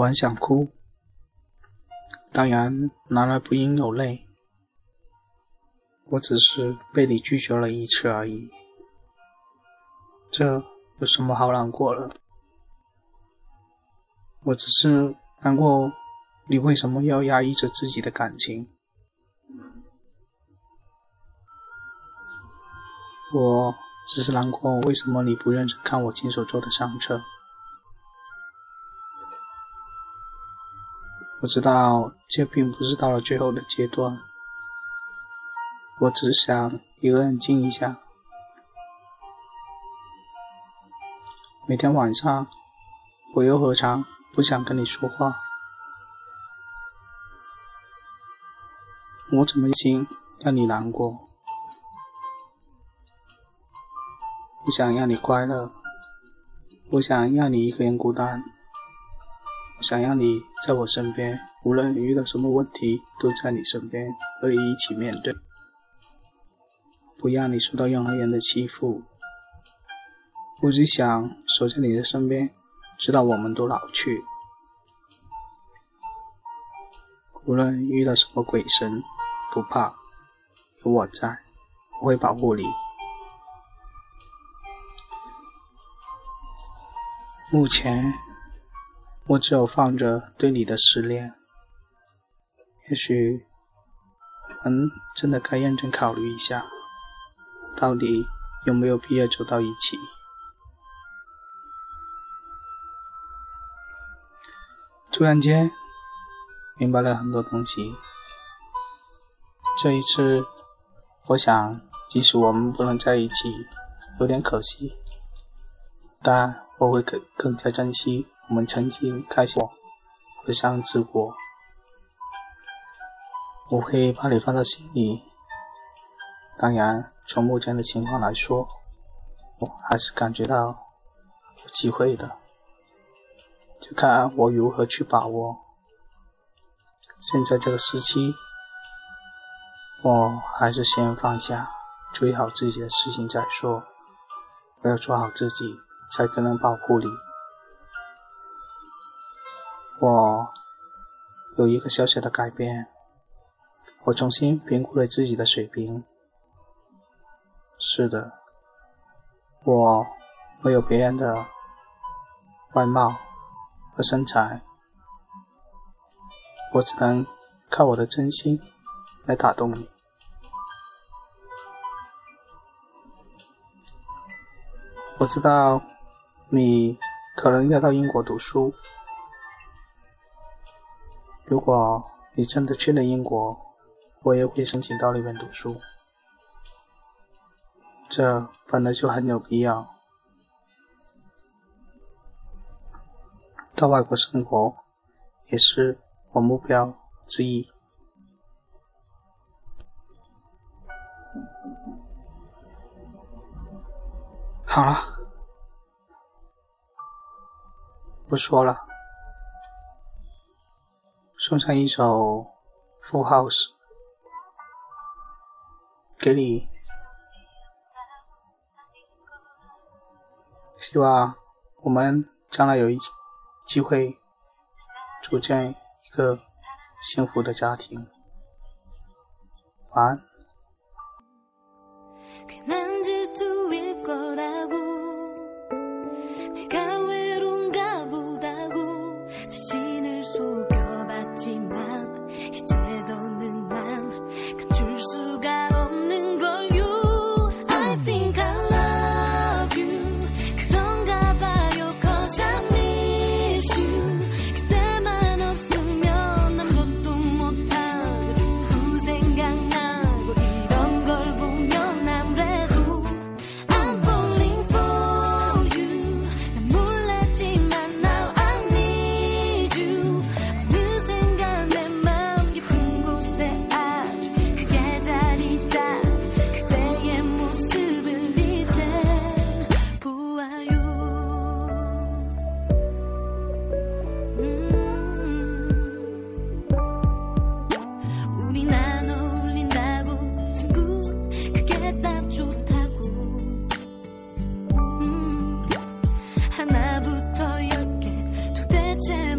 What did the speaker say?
我很想哭，当然男儿不应有泪。我只是被你拒绝了一次而已，这有什么好难过了？我只是难过，你为什么要压抑着自己的感情？我只是难过，为什么你不认真看我亲手做的相册？我知道这并不是到了最后的阶段，我只想一个人静一下。每天晚上，我又何尝不想跟你说话？我怎么心让你难过？不想让你快乐，不想让你一个人孤单，我想让你在我身边，无论遇到什么问题，都在你身边和你一起面对，不让你受到任何人的欺负。我只想守在你的身边，直到我们都老去。无论遇到什么鬼神，不怕，有我在，我会保护你。目前，我只有放着对你的思念。也许，我们真的该认真考虑一下，到底有没有必要走到一起。突然间，明白了很多东西。这一次，我想，即使我们不能在一起，有点可惜，但。我会更更加珍惜我们曾经开心和相知过，我会把你放在心里。当然，从目前的情况来说，我还是感觉到有机会的，就看我如何去把握。现在这个时期，我还是先放下，注意好自己的事情再说。我要做好自己。才可能保护你。我有一个小小的改变，我重新评估了自己的水平。是的，我没有别人的外貌和身材，我只能靠我的真心来打动你。我知道。你可能要到英国读书。如果你真的去了英国，我也会申请到那边读书。这本来就很有必要。到外国生活也是我目标之一。好了。不说了，送上一首《Full House》给你，希望我们将来有一机会组建一个幸福的家庭。晚安。 하나부터 열개. 도대체